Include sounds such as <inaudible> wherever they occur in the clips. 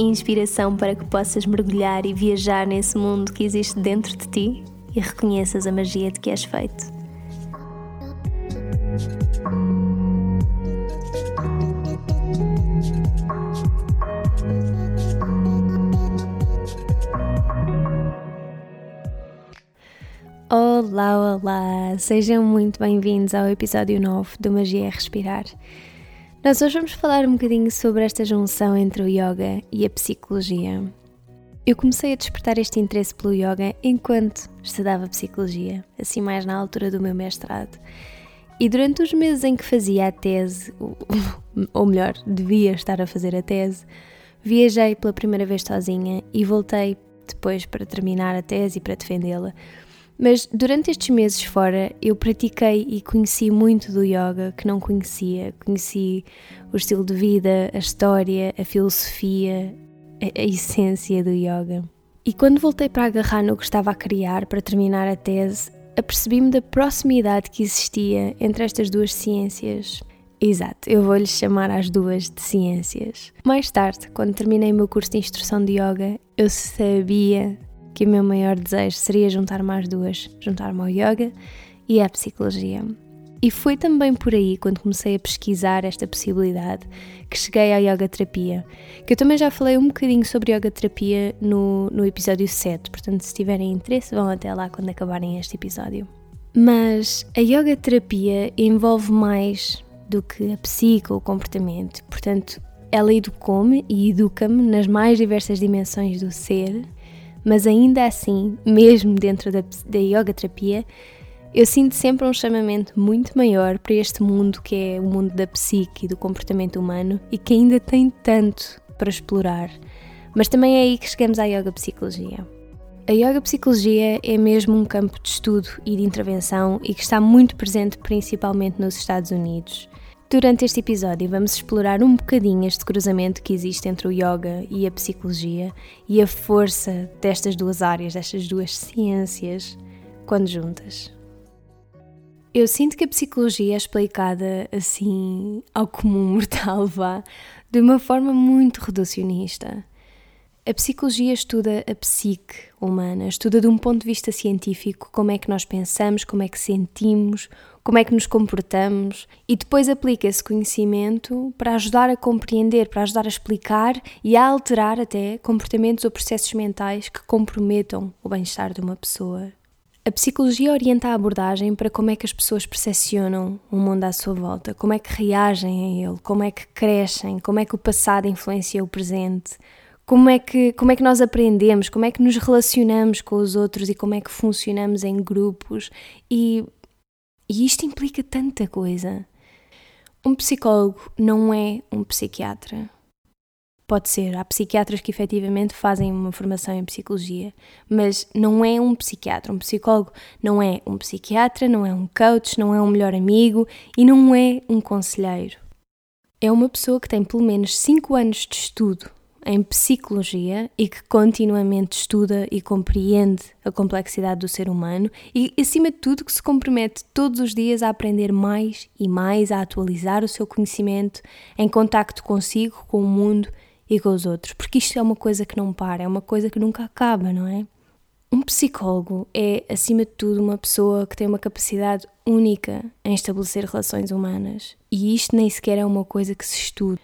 Inspiração para que possas mergulhar e viajar nesse mundo que existe dentro de ti e reconheças a magia de que és feito. Olá, olá! Sejam muito bem-vindos ao episódio 9 do Magia é Respirar. Nós hoje vamos falar um bocadinho sobre esta junção entre o yoga e a psicologia. Eu comecei a despertar este interesse pelo yoga enquanto estudava psicologia, assim mais na altura do meu mestrado. E durante os meses em que fazia a tese, <laughs> ou melhor, devia estar a fazer a tese, viajei pela primeira vez sozinha e voltei depois para terminar a tese e para defendê-la mas durante estes meses fora eu pratiquei e conheci muito do yoga que não conhecia. Conheci o estilo de vida, a história, a filosofia, a, a essência do yoga. E quando voltei para agarrar no que estava a criar para terminar a tese, apercebi-me da proximidade que existia entre estas duas ciências. Exato, eu vou-lhes chamar as duas de ciências. Mais tarde, quando terminei o meu curso de instrução de yoga, eu sabia que o meu maior desejo seria juntar mais duas, juntar-me ao yoga e à psicologia. E foi também por aí, quando comecei a pesquisar esta possibilidade, que cheguei à yoga terapia. Que eu também já falei um bocadinho sobre yoga terapia no, no episódio 7, portanto, se tiverem interesse, vão até lá quando acabarem este episódio. Mas a yoga terapia envolve mais do que a psique ou o comportamento, portanto, ela educou-me e educa-me nas mais diversas dimensões do ser mas ainda assim, mesmo dentro da, da yoga terapia, eu sinto sempre um chamamento muito maior para este mundo que é o mundo da psique e do comportamento humano e que ainda tem tanto para explorar. Mas também é aí que chegamos à yoga psicologia. A yoga psicologia é mesmo um campo de estudo e de intervenção e que está muito presente principalmente nos Estados Unidos. Durante este episódio, vamos explorar um bocadinho este cruzamento que existe entre o yoga e a psicologia e a força destas duas áreas, destas duas ciências, quando juntas. Eu sinto que a psicologia é explicada assim, ao comum <laughs> mortal, vá, de uma forma muito reducionista. A psicologia estuda a psique humana, estuda de um ponto de vista científico como é que nós pensamos, como é que sentimos, como é que nos comportamos e depois aplica esse conhecimento para ajudar a compreender, para ajudar a explicar e a alterar até comportamentos ou processos mentais que comprometam o bem-estar de uma pessoa. A psicologia orienta a abordagem para como é que as pessoas percepcionam o mundo à sua volta, como é que reagem a ele, como é que crescem, como é que o passado influencia o presente, como é que como é que nós aprendemos, como é que nos relacionamos com os outros e como é que funcionamos em grupos e e isto implica tanta coisa. Um psicólogo não é um psiquiatra. Pode ser, há psiquiatras que efetivamente fazem uma formação em psicologia, mas não é um psiquiatra. Um psicólogo não é um psiquiatra, não é um coach, não é um melhor amigo e não é um conselheiro. É uma pessoa que tem pelo menos 5 anos de estudo em psicologia e que continuamente estuda e compreende a complexidade do ser humano e, acima de tudo, que se compromete todos os dias a aprender mais e mais, a atualizar o seu conhecimento em contacto consigo, com o mundo e com os outros, porque isto é uma coisa que não para, é uma coisa que nunca acaba, não é? Um psicólogo é, acima de tudo, uma pessoa que tem uma capacidade única em estabelecer relações humanas. E isto nem sequer é uma coisa que se estuda.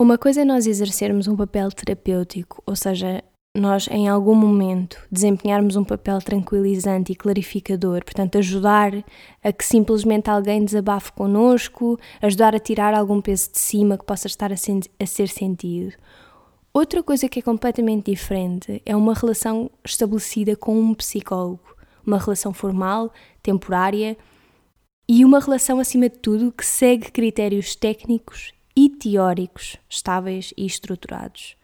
Uma coisa é nós exercermos um papel terapêutico, ou seja, nós em algum momento desempenharmos um papel tranquilizante e clarificador, portanto, ajudar a que simplesmente alguém desabafe connosco, ajudar a tirar algum peso de cima que possa estar a, a ser sentido. Outra coisa que é completamente diferente é uma relação estabelecida com um psicólogo, uma relação formal, temporária e uma relação, acima de tudo, que segue critérios técnicos e teóricos estáveis e estruturados.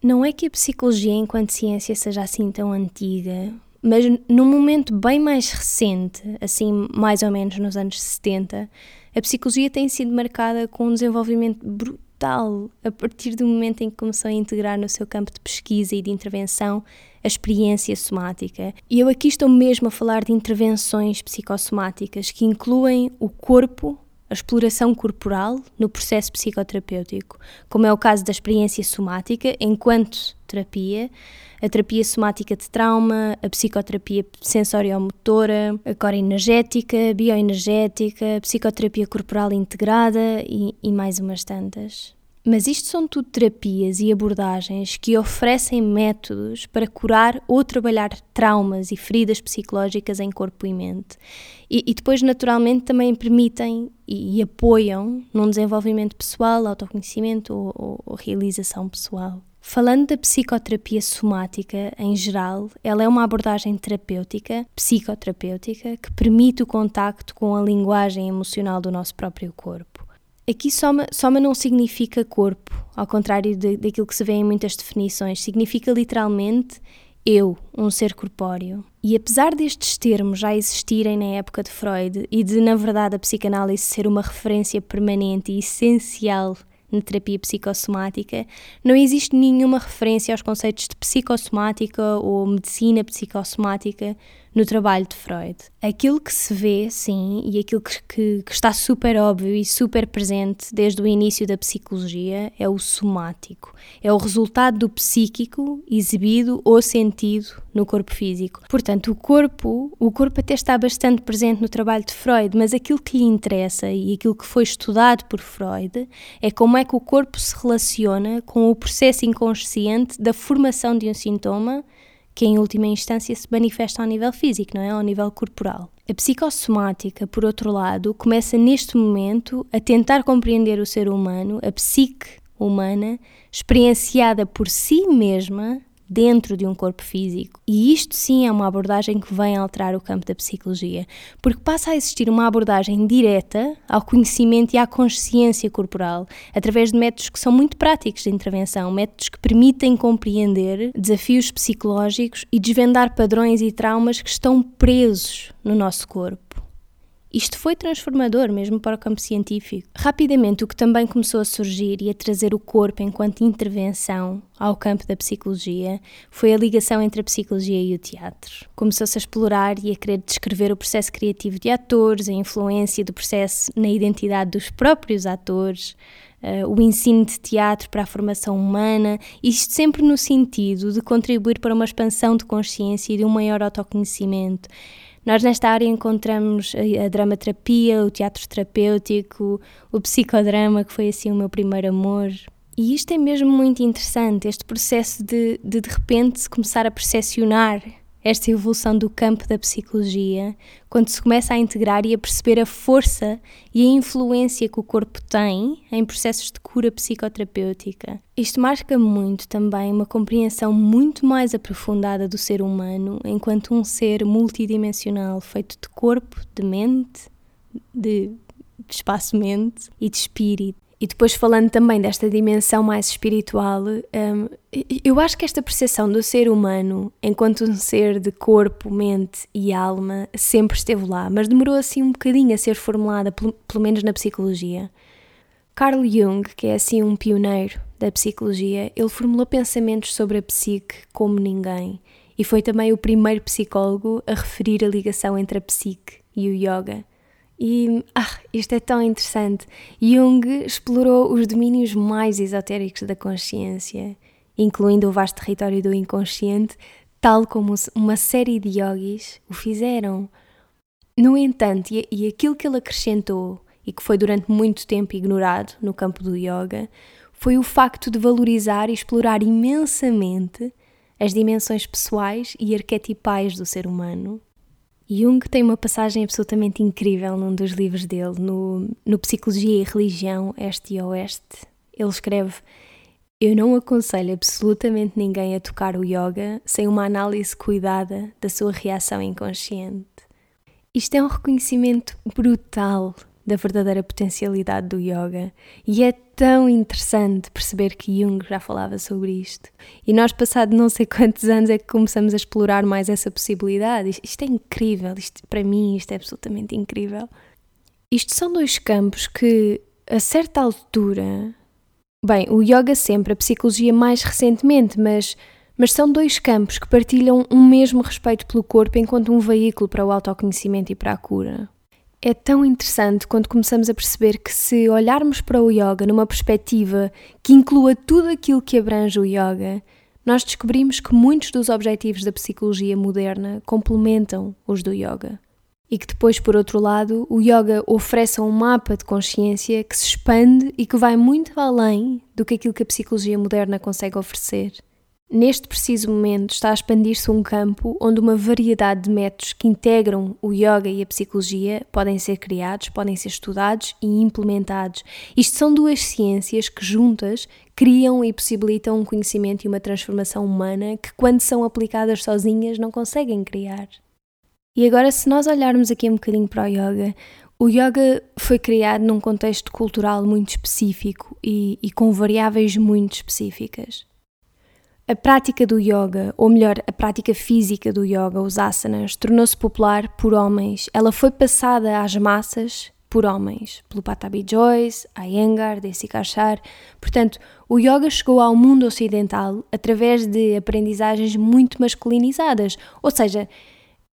Não é que a psicologia enquanto ciência seja assim tão antiga, mas num momento bem mais recente, assim mais ou menos nos anos 70, a psicologia tem sido marcada com um desenvolvimento brutal a partir do momento em que começou a integrar no seu campo de pesquisa e de intervenção a experiência somática. E eu aqui estou mesmo a falar de intervenções psicossomáticas que incluem o corpo, a exploração corporal no processo psicoterapêutico, como é o caso da experiência somática enquanto terapia, a terapia somática de trauma, a psicoterapia sensoriomotora, a corenergética, bioenergética, a psicoterapia corporal integrada e, e mais umas tantas. Mas isto são tudo terapias e abordagens que oferecem métodos para curar ou trabalhar traumas e feridas psicológicas em corpo e mente. E, e depois, naturalmente, também permitem e, e, apoiam num desenvolvimento pessoal, autoconhecimento ou, ou, ou realização pessoal. Falando da psicoterapia somática em geral, ela é uma abordagem terapêutica, psicoterapêutica, que permite o contacto com a linguagem emocional do nosso próprio corpo. Aqui soma, soma não significa corpo, ao contrário de, daquilo que se vê em muitas definições, significa literalmente eu, um ser corpóreo. E apesar destes termos já existirem na época de Freud e de, na verdade, a psicanálise ser uma referência permanente e essencial na terapia psicossomática, não existe nenhuma referência aos conceitos de psicossomática ou medicina psicossomática no trabalho de Freud. Aquilo que se vê, sim, e aquilo que, que, que, está super óbvio e super presente desde o início da psicologia é o somático. É o resultado do psíquico exibido ou sentido no corpo físico. Portanto, o corpo, o corpo até está bastante presente no trabalho de Freud, mas aquilo que lhe interessa e aquilo que foi estudado por Freud é como é que o corpo se relaciona com o processo inconsciente da formação de um sintoma que em última instância se manifesta ao nível físico, não é? Ao nível corporal. A psicossomática, por outro lado, começa neste momento a tentar compreender o ser humano, a psique humana, experienciada por si mesma dentro de um corpo físico. E isto sim é uma abordagem que vem alterar o campo da psicologia, porque passa a existir uma abordagem direta ao conhecimento e à consciência corporal, através de métodos que são muito práticos de intervenção, métodos que permitem compreender desafios psicológicos e desvendar padrões e traumas que estão presos no nosso corpo. Isto foi transformador mesmo para o campo científico. Rapidamente, o que também começou a surgir e a trazer o corpo enquanto intervenção ao campo da psicologia foi a ligação entre a psicologia e o teatro. Começou-se a explorar e a querer descrever o processo criativo de atores, a influência do processo na identidade dos próprios atores, Uh, o ensino de teatro para a formação humana, isto sempre no sentido de contribuir para uma expansão de consciência e de um maior autoconhecimento. Nós nesta área encontramos a, a dramaterapia, o teatro terapêutico, o psicodrama, que foi assim o meu primeiro amor. E isto é mesmo muito interessante, este processo de de, de repente começar a percepcionar esta evolução do campo da psicologia, quando se começa a integrar e a perceber a força e a influência que o corpo tem em processos de cura psicoterapêutica. Isto marca muito também uma compreensão muito mais aprofundada do ser humano enquanto um ser multidimensional feito de corpo, de mente, de espaço-mente e de espírito. E depois falando também desta dimensão mais espiritual, um, eu acho que esta percepção do ser humano enquanto um ser de corpo, mente e alma sempre esteve lá, mas demorou assim um bocadinho a ser formulada, pelo, pelo menos na psicologia. Carl Jung, que é assim um pioneiro da psicologia, ele formulou pensamentos sobre a psique como ninguém e foi também o primeiro psicólogo a referir a ligação entre a psique e o yoga. E ah, isto é tão interessante. Jung explorou os domínios mais esotéricos da consciência, incluindo o vasto território do inconsciente, tal como uma série de yogis o fizeram. No entanto, e, e aquilo que ele acrescentou, e que foi durante muito tempo ignorado no campo do yoga, foi o facto de valorizar e explorar imensamente as dimensões pessoais e arquetipais do ser humano Jung tem uma passagem absolutamente incrível num dos livros dele, no, no Psicologia e Religião, Este e Oeste. Ele escreve: Eu não aconselho absolutamente ninguém a tocar o yoga sem uma análise cuidada da sua reação inconsciente. Isto é um reconhecimento brutal da verdadeira potencialidade do yoga. E é tão interessante perceber que Jung já falava sobre isto. E nós, passado não sei quantos anos, é que começamos a explorar mais essa possibilidade. Isto, é incrível, isto, para mim, isto é absolutamente incrível. Isto são dois campos que, a certa altura, bem, o yoga sempre, a psicologia mais recentemente, mas mas são dois campos que partilham um mesmo respeito pelo corpo enquanto um veículo para o autoconhecimento e para a cura. É tão interessante quando começamos a perceber que, se olharmos para o yoga numa perspectiva que inclua tudo aquilo que abrange o yoga, nós descobrimos que muitos dos objetivos da psicologia moderna complementam os do yoga. E que depois, por outro lado, o yoga oferece um mapa de consciência que se expande e que vai muito além do que aquilo que a psicologia moderna consegue oferecer. Neste preciso momento está a expandir-se um campo onde uma variedade de métodos que integram o yoga e a psicologia podem ser criados, podem ser estudados e implementados. Isto são duas ciências que juntas criam e possibilitam um conhecimento e uma transformação humana que, quando são aplicadas sozinhas, não conseguem criar. E agora, se nós olharmos aqui um bocadinho para o yoga, o yoga foi criado num contexto cultural muito específico e, e com variáveis muito específicas. A prática do yoga, ou melhor, a prática física do yoga, os asanas, tornou-se popular por homens. Ela foi passada às massas por homens, pelo Patabi Joyce, Iyengar, Desi Kachar. Portanto, o yoga chegou ao mundo ocidental através de aprendizagens muito masculinizadas, ou seja,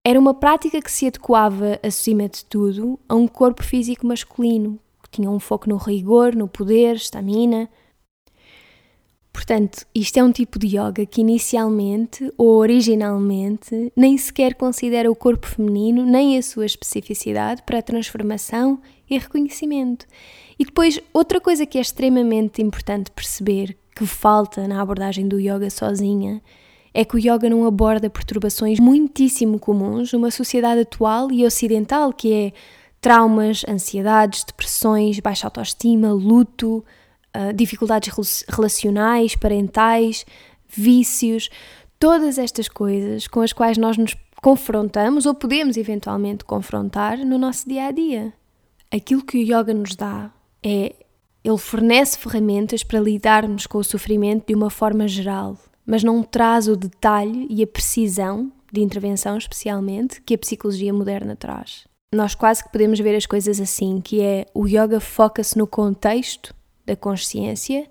era uma prática que se adequava, acima de tudo, a um corpo físico masculino, que tinha um foco no rigor, no poder, estamina. Portanto, isto é um tipo de yoga que inicialmente ou originalmente nem sequer considera o corpo feminino nem a sua especificidade para transformação e reconhecimento. E depois, outra coisa que é extremamente importante perceber, que falta na abordagem do yoga sozinha, é que o yoga não aborda perturbações muitíssimo comuns numa sociedade atual e ocidental, que é traumas, ansiedades, depressões, baixa autoestima, luto, ah, dificuldades relacionais, parentais, vícios, todas estas coisas com as quais nós nos confrontamos ou podemos eventualmente confrontar no nosso dia a dia. Aquilo que o yoga nos dá é ele fornece ferramentas para lidarmos com o sofrimento de uma forma geral, mas não traz o detalhe e a precisão de intervenção, especialmente, que a psicologia moderna traz. Nós quase que podemos ver as coisas assim, que é o yoga foca-se no contexto da consciência,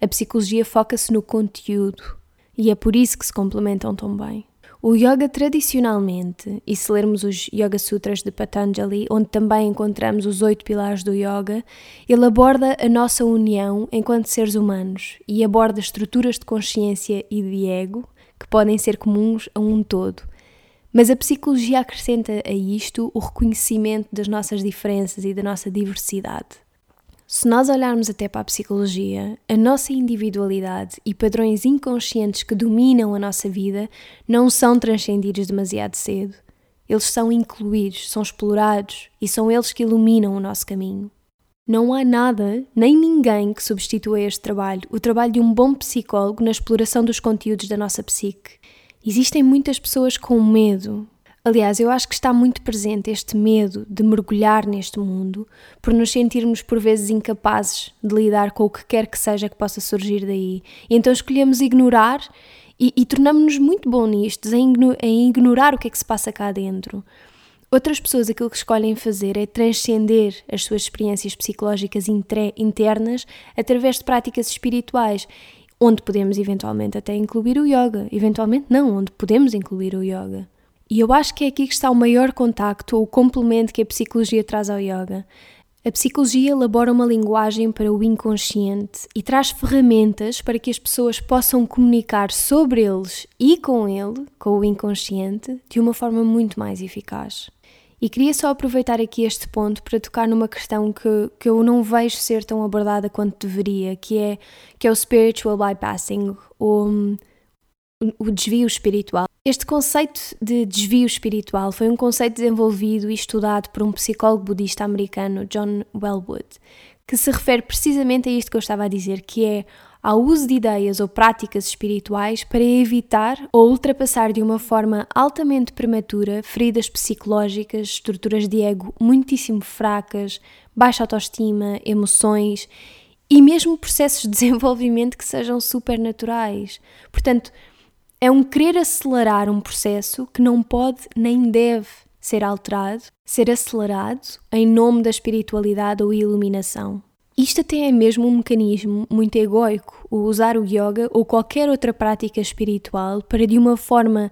a psicologia foca-se no conteúdo e é por isso que se complementam tão bem. O yoga tradicionalmente, e se lermos os Yoga Sutras de Patanjali, onde também encontramos os oito pilares do yoga, ele aborda a nossa união enquanto seres humanos e aborda estruturas de consciência e de ego que podem ser comuns a um todo. Mas a psicologia acrescenta a isto o reconhecimento das nossas diferenças e da nossa diversidade. Se nós olharmos até para a psicologia, a nossa individualidade e padrões inconscientes que dominam a nossa vida não são transcendidos demasiado cedo. Eles são incluídos, são explorados e são eles que iluminam o nosso caminho. Não há nada, nem ninguém que substitua este trabalho, o trabalho de um bom psicólogo na exploração dos conteúdos da nossa psique. Existem muitas pessoas com medo, Aliás, eu acho que está muito presente este medo de mergulhar neste mundo, por nos sentirmos por vezes incapazes de lidar com o que quer que seja que possa surgir daí. E então escolhemos ignorar e, e tornamos-nos muito bons nisto, em, em ignorar o que é que se passa cá dentro. Outras pessoas aquilo que escolhem fazer é transcender as suas experiências psicológicas internas através de práticas espirituais, onde podemos eventualmente até incluir o yoga, eventualmente não, onde podemos incluir o yoga. E eu acho que é aqui que está o maior contacto ou complemento que a psicologia traz ao yoga. A psicologia elabora uma linguagem para o inconsciente e traz ferramentas para que as pessoas possam comunicar sobre eles e com ele, com o inconsciente, de uma forma muito mais eficaz. E queria só aproveitar aqui este ponto para tocar numa questão que, que eu não vejo ser tão abordada quanto deveria, que é, que é o spiritual bypassing, ou o desvio espiritual. Este conceito de desvio espiritual foi um conceito desenvolvido e estudado por um psicólogo budista americano, John Wellwood, que se refere precisamente a isto que eu estava a dizer, que é ao uso de ideias ou práticas espirituais para evitar ou ultrapassar de uma forma altamente prematura feridas psicológicas, estruturas de ego muitíssimo fracas, baixa autoestima, emoções e mesmo processos de <laughs> desenvolvimento que sejam supernaturais. Portanto, é um querer acelerar um processo que não pode nem deve ser alterado, ser acelerado em nome da espiritualidade ou iluminação. Isto até é mesmo um mecanismo muito egoico, o usar o yoga ou qualquer outra prática espiritual para de uma forma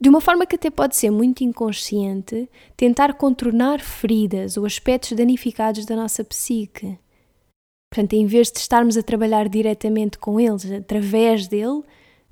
de uma forma que até pode ser muito inconsciente, tentar contornar feridas ou aspectos danificados da nossa psique. Portanto, em vez de estarmos a trabalhar diretamente com eles, através dele,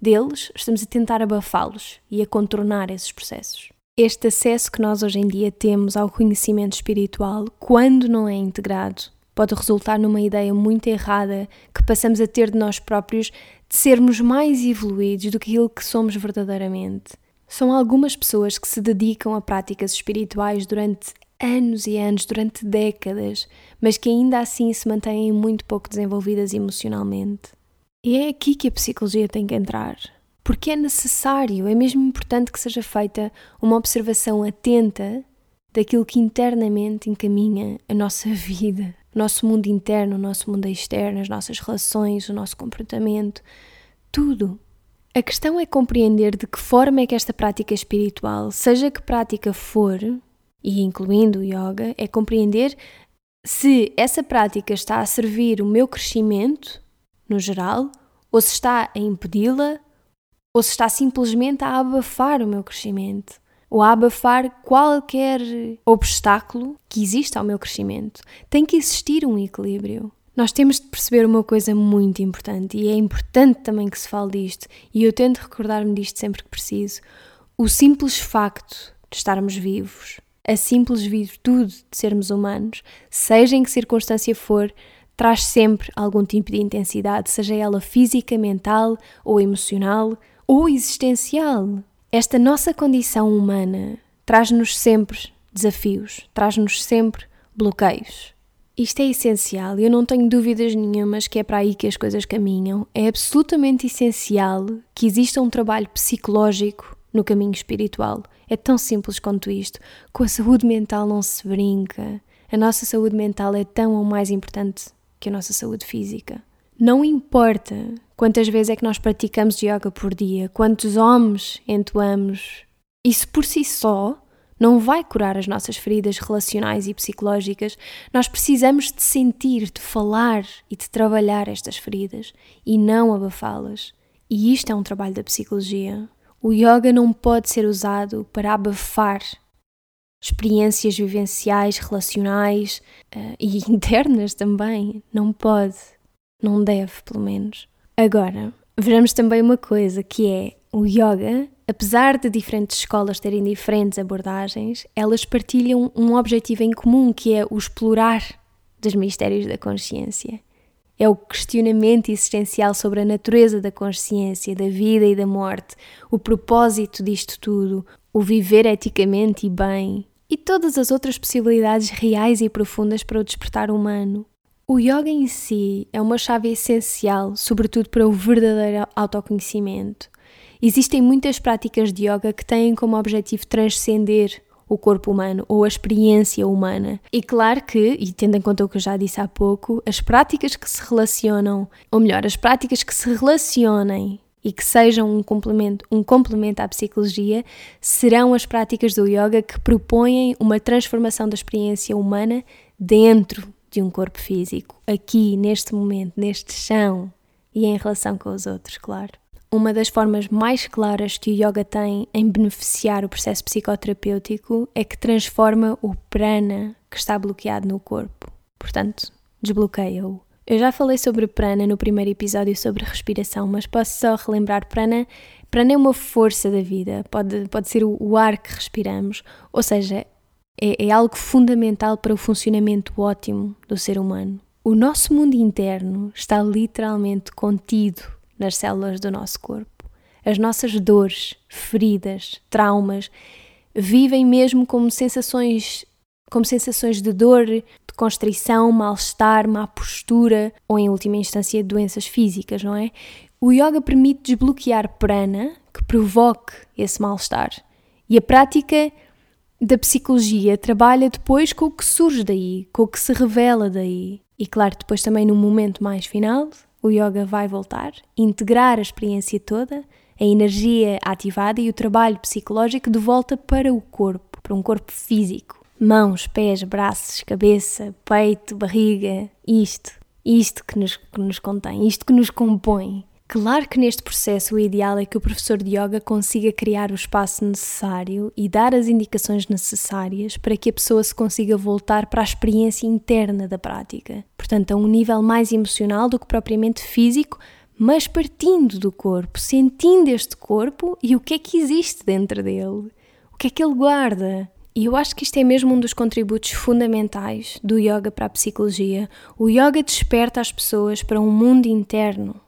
deles, estamos a tentar abafá-los e a contornar esses processos. Este acesso que nós hoje em dia temos ao conhecimento espiritual, quando não é integrado, pode resultar numa ideia muito errada que passamos a ter de nós próprios de sermos mais evoluídos do que aquilo que somos verdadeiramente. São algumas pessoas que se dedicam a práticas espirituais durante anos e anos, durante décadas, mas que ainda assim se mantêm muito pouco desenvolvidas emocionalmente. E é aqui que a psicologia tem que entrar. Porque é necessário, é mesmo importante que seja feita uma observação atenta daquilo que internamente encaminha a nossa <laughs> vida, o nosso mundo interno, o nosso mundo externo, as nossas relações, o nosso comportamento, tudo. A questão é compreender de que forma é que esta prática espiritual, seja que prática for, e incluindo o yoga, é compreender se essa prática está a servir o meu crescimento no geral, ou se está a impedi-la, ou se está simplesmente a abafar o meu crescimento, ou a abafar qualquer obstáculo que exista ao meu crescimento. Tem que existir um equilíbrio. Nós temos de perceber uma coisa muito importante, e é importante também que se fale disto, e eu tento recordar-me disto sempre que preciso. O simples facto de estarmos vivos, a simples virtude de sermos humanos, seja em que circunstância for, traz sempre algum tipo de intensidade, seja ela física, mental ou emocional ou existencial. Esta nossa condição humana traz-nos sempre desafios, traz-nos sempre bloqueios. Isto é essencial e eu não tenho dúvidas nenhumas que é para aí que as coisas caminham. É absolutamente essencial que exista um trabalho psicológico no caminho espiritual. É tão simples quanto isto. Com a saúde mental não se brinca. A nossa saúde mental é tão ou mais importante que a nossa saúde física. Não importa quantas vezes é que nós praticamos yoga por dia, quantos homens entoamos, isso por si só não vai curar as nossas feridas relacionais e psicológicas. Nós precisamos de sentir, de falar e de trabalhar estas feridas e não abafá-las. E isto é um trabalho da psicologia. O yoga não pode ser usado para abafar experiências vivenciais, relacionais uh, e <laughs> internas também. Não pode, não deve, pelo menos. Agora, vejamos também uma coisa que é o yoga, apesar de diferentes escolas terem diferentes abordagens, elas partilham um objetivo em comum que é o explorar dos mistérios da consciência. É o questionamento existencial sobre a natureza da consciência, da vida e da morte, o propósito disto tudo, o viver eticamente e bem, e todas as outras possibilidades reais e profundas para o despertar humano. O yoga em si é uma chave essencial, sobretudo para o verdadeiro autoconhecimento. Existem muitas práticas de yoga que têm como objetivo transcender o corpo humano ou a experiência humana. E claro que, e tendo em conta o que eu já disse há pouco, as práticas que se relacionam, ou melhor, as práticas que se relacionem e que sejam um complemento, um complemento à psicologia serão as práticas do yoga que propõem uma transformação da experiência humana dentro de um corpo físico, aqui, neste momento, neste chão e em relação com os outros, claro. Uma das formas mais claras que o yoga tem em beneficiar o processo psicoterapêutico é que transforma o prana que está bloqueado no corpo. Portanto, desbloqueia-o. Eu já falei sobre prana no primeiro episódio sobre respiração, mas posso só relembrar prana. Prana é uma força da vida, pode, pode ser o, ar que respiramos, ou seja, é, é algo fundamental para o funcionamento ótimo do ser humano. O nosso mundo interno está literalmente contido nas células do nosso corpo. As nossas dores, feridas, traumas vivem mesmo como sensações como sensações de dor, constrição, mal-estar, má postura ou, em última instância, doenças físicas, não é? O yoga permite desbloquear prana que provoque esse mal-estar. E a prática da psicologia trabalha depois com o que surge daí, com o que se revela daí. E claro, depois também no momento mais final, o yoga vai voltar, integrar a experiência toda, a energia ativada e o trabalho psicológico de volta para o corpo, para um corpo físico. Mãos, pés, braços, cabeça, peito, barriga, isto, isto que nos, que nos contém, isto que nos compõe. Claro que neste processo o ideal é que o professor de yoga consiga criar o espaço necessário e dar as indicações necessárias para que a pessoa se consiga voltar para a experiência interna da prática. Portanto, a um nível mais emocional do que propriamente físico, mas partindo do corpo, sentindo este corpo e o que é que existe dentro dele, o que é que ele guarda. E eu acho que isto é mesmo um dos contributos fundamentais do yoga para a psicologia. O yoga desperta as pessoas para um mundo interno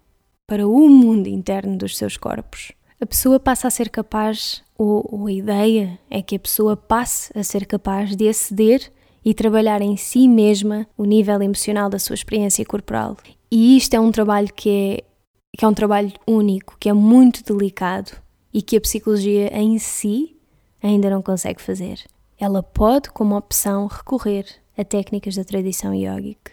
para o mundo interno dos seus corpos. A pessoa passa a ser capaz, ou, ou a ideia é que a pessoa passe a ser capaz de aceder e trabalhar em si mesma o nível emocional da sua experiência corporal. E isto é um trabalho que é, que é um trabalho único, que é muito delicado e que a psicologia em si ainda não consegue fazer. Ela pode, como opção, recorrer a técnicas da tradição yógica.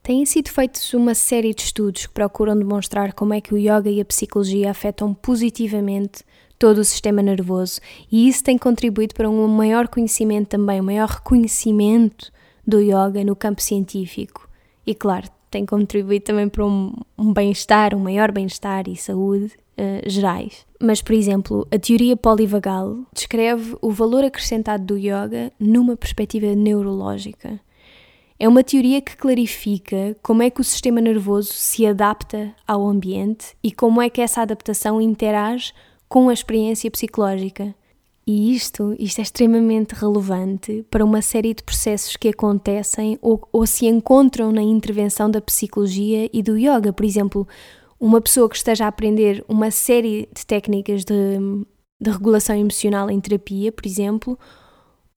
Têm sido feitos uma série de estudos que procuram demonstrar como é que o yoga e a psicologia afetam positivamente todo o sistema nervoso e isso tem contribuído para um maior conhecimento também, um maior reconhecimento do yoga no campo científico. E claro, tem contribuído também para um, um bem-estar, um maior bem-estar e saúde uh, gerais. Mas, por exemplo, a teoria polivagal descreve o valor acrescentado do yoga numa perspectiva neurológica. É uma teoria que clarifica como é que o sistema nervoso se adapta ao ambiente e como é que essa adaptação interage com a experiência psicológica. E isto, isto é extremamente relevante para uma série de processos que acontecem ou, ou se encontram na intervenção da psicologia e do yoga. Por exemplo, uma pessoa que esteja a aprender uma série de técnicas de, de regulação emocional em terapia, por exemplo,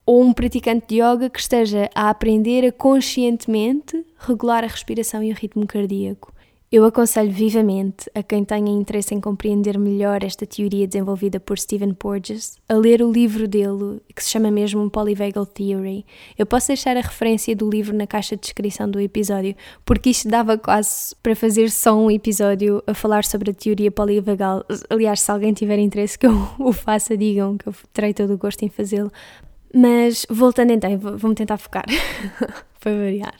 ou um praticante de yoga que esteja a aprender a conscientemente regular a respiração e o ritmo cardíaco. Eu aconselho vivamente a quem tenha interesse em compreender melhor esta teoria desenvolvida por Stephen Porges a ler o livro dele, que se chama mesmo Polyvagal Theory. Eu posso deixar a referência do livro na caixa de descrição do episódio, porque isto dava quase para fazer só um episódio a falar sobre a teoria polivagal. Aliás, se alguém tiver interesse que eu <laughs> o faça, digam que eu terei todo o gosto em fazê-lo. Mas voltando então, vou-me tentar focar <laughs> para variar.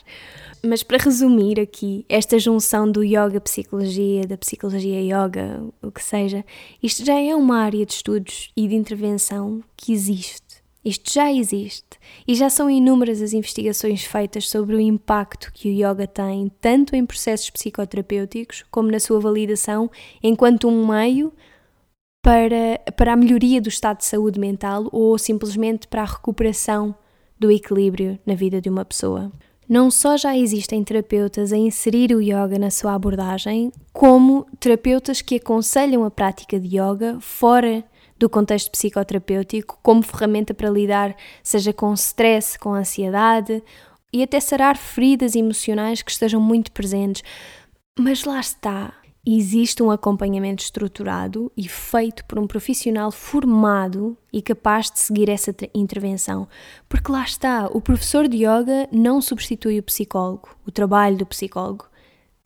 Mas para resumir aqui, esta junção do yoga psicologia, da psicologia yoga, o que seja, isto já é uma área de estudos e de intervenção que existe. Isto já existe e já são inúmeras as investigações feitas sobre o impacto que o yoga tem tanto em processos psicoterapêuticos como na sua validação enquanto um meio para, para a melhoria do estado de saúde mental ou simplesmente para a recuperação do equilíbrio na vida de uma pessoa. Não só já existem terapeutas a inserir o yoga na sua abordagem, como terapeutas que aconselham a prática de yoga fora do contexto psicoterapêutico como ferramenta para lidar, seja com stress, com ansiedade e até sarar feridas emocionais que estejam muito presentes. Mas lá está, existe um acompanhamento estruturado e feito por um profissional formado e capaz de seguir essa intervenção. Porque lá está, o professor de yoga não substitui o psicólogo, o trabalho do psicólogo,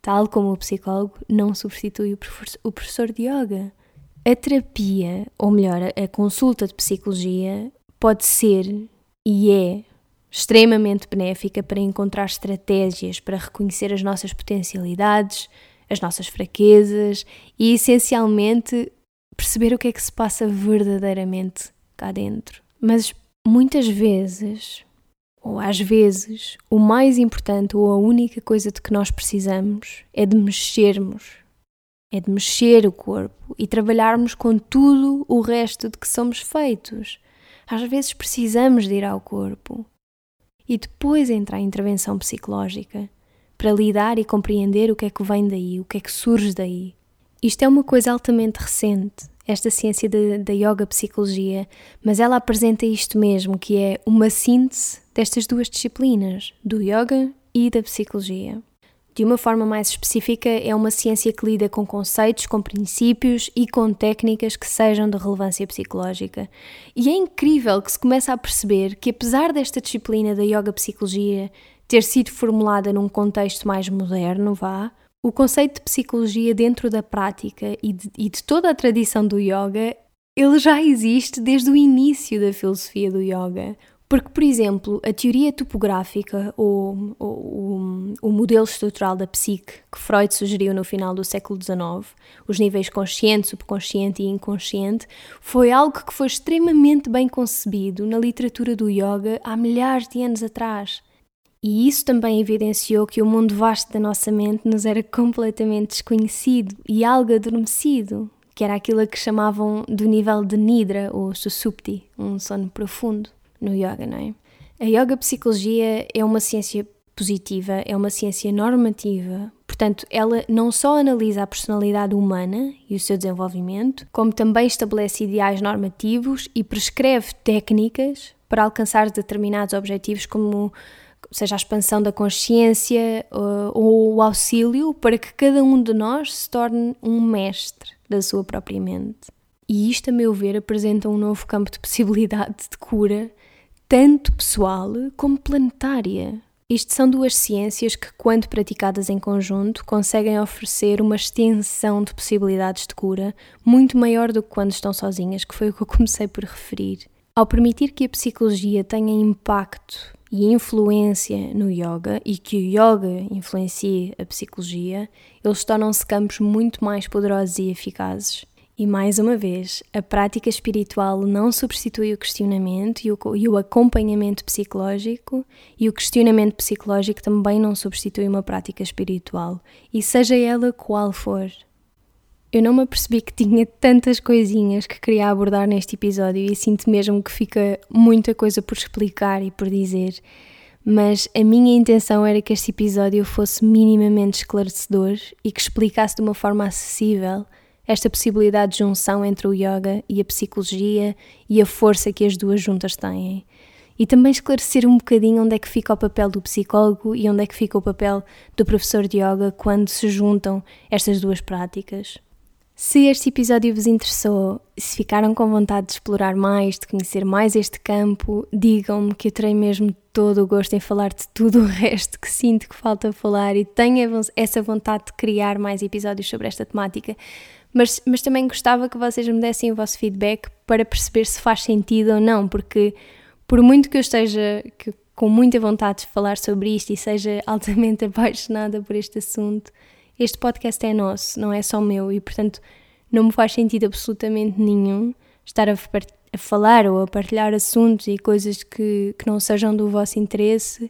tal como o psicólogo não substitui o professor de yoga. A terapia, ou melhor, a consulta de psicologia, pode ser e é extremamente benéfica para encontrar estratégias para reconhecer as nossas potencialidades as nossas fraquezas e essencialmente perceber o que é que se passa verdadeiramente cá dentro. Mas muitas vezes, ou às vezes, o mais importante ou a única coisa de que nós precisamos é de mexermos. É de mexer o corpo e trabalharmos com tudo o resto de que somos feitos. Às vezes precisamos de ir ao corpo e depois entrar a intervenção psicológica para lidar e compreender o que é que vem daí, o que é que surge daí. Isto é uma coisa altamente recente. esta ciência da yoga psicologia, mas ela apresenta isto mesmo, que é uma síntese destas duas disciplinas, do yoga e da psicologia. De uma forma mais específica, é uma ciência que lida com conceitos, com princípios e com técnicas que sejam de relevância psicológica. E é incrível que se começa a perceber que, apesar desta disciplina da yoga psicologia ter sido formulada num contexto mais moderno, vá, o conceito de psicologia dentro da prática e de, e de toda a tradição do yoga, ele já existe desde o início da filosofia do yoga. Porque, por exemplo, a teoria topográfica ou, ou, o modelo estrutural da psique que Freud sugeriu no final do século XIX, os níveis consciente, subconsciente e inconsciente, foi algo que foi extremamente bem concebido na literatura do yoga há milhares de anos atrás. E isso também evidenciou que o mundo vasto da nossa mente nos era completamente desconhecido e algo adormecido, que era aquilo que chamavam do nível de Nidra ou Susupti, um sono profundo no yoga, não é? A yoga psicologia é uma ciência positiva, é uma ciência normativa, portanto, ela não só analisa a personalidade humana e o seu desenvolvimento, como também estabelece ideais normativos e prescreve técnicas para alcançar determinados objetivos, como seja a expansão da consciência uh, ou o auxílio para que cada um de nós se torne um mestre da sua própria mente. E isto, a meu ver, apresenta um novo campo de possibilidade de cura tanto pessoal como planetária. Isto são duas ciências que, quando praticadas em conjunto, conseguem oferecer uma extensão de possibilidades de cura muito maior do que quando estão sozinhas, que foi o que eu comecei por referir. Ao permitir que a psicologia tenha impacto e influência no yoga e que o yoga influencie a psicologia, eles tornam-se campos muito mais poderosos e eficazes. E mais uma vez, a prática espiritual não substitui o questionamento e o, e o, acompanhamento psicológico, e o questionamento psicológico também não substitui uma prática espiritual, e seja ela qual for. Eu não me apercebi que tinha tantas coisinhas que queria abordar neste episódio e sinto mesmo que fica muita coisa por explicar e por dizer, mas a minha intenção era que este episódio fosse minimamente esclarecedor e que explicasse de uma forma acessível esta possibilidade de junção entre o yoga e a psicologia e a força que as duas juntas têm. E também esclarecer um bocadinho onde é que fica o papel do psicólogo e onde é que fica o papel do professor de yoga quando se juntam estas duas práticas. Se este episódio vos interessou, se ficaram com vontade de explorar mais, de conhecer mais este campo, digam-me que eu terei mesmo todo o gosto em falar de tudo o resto que sinto que falta falar e tenho essa vontade de criar mais episódios sobre esta temática, mas, mas também gostava que vocês me dessem o vosso feedback para perceber se faz sentido ou não, porque por muito que eu esteja com muita vontade de falar sobre isto e seja <laughs> altamente apaixonada por este assunto, este podcast é nosso, não é só meu, e portanto não me faz sentido absolutamente nenhum estar a, a falar ou a partilhar assuntos e coisas que, que não sejam do vosso interesse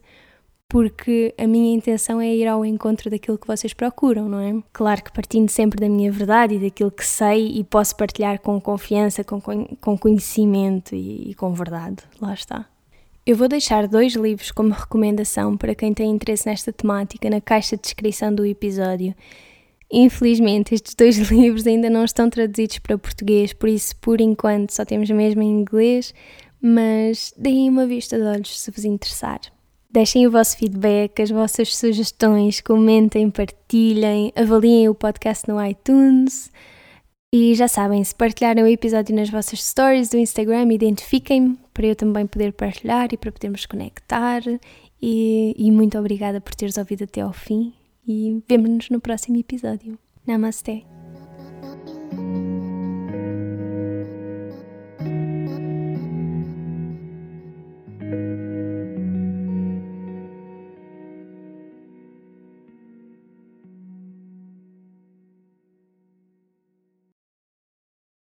porque a minha intenção é ir ao encontro daquilo que vocês procuram, não é? Claro que partindo sempre da minha verdade e daquilo que sei e posso partilhar com confiança, com, com conhecimento e, e com verdade, lá está. Eu vou deixar dois livros como recomendação para quem tem interesse nesta temática na caixa de descrição do episódio. Infelizmente, estes dois <laughs> livros ainda não estão traduzidos para português, por isso, por enquanto, só temos mesmo em inglês, mas deem uma vista de olhos se vos interessar. Deixem o vosso feedback, as vossas sugestões, comentem, partilhem, avaliem o podcast no iTunes. E já sabem, se partilharem o episódio nas vossas stories do Instagram, identifiquem-me para eu também poder partilhar e para podermos conectar. E, e muito obrigada por teres ouvido até ao fim. E vemo-nos no próximo episódio. Namaste.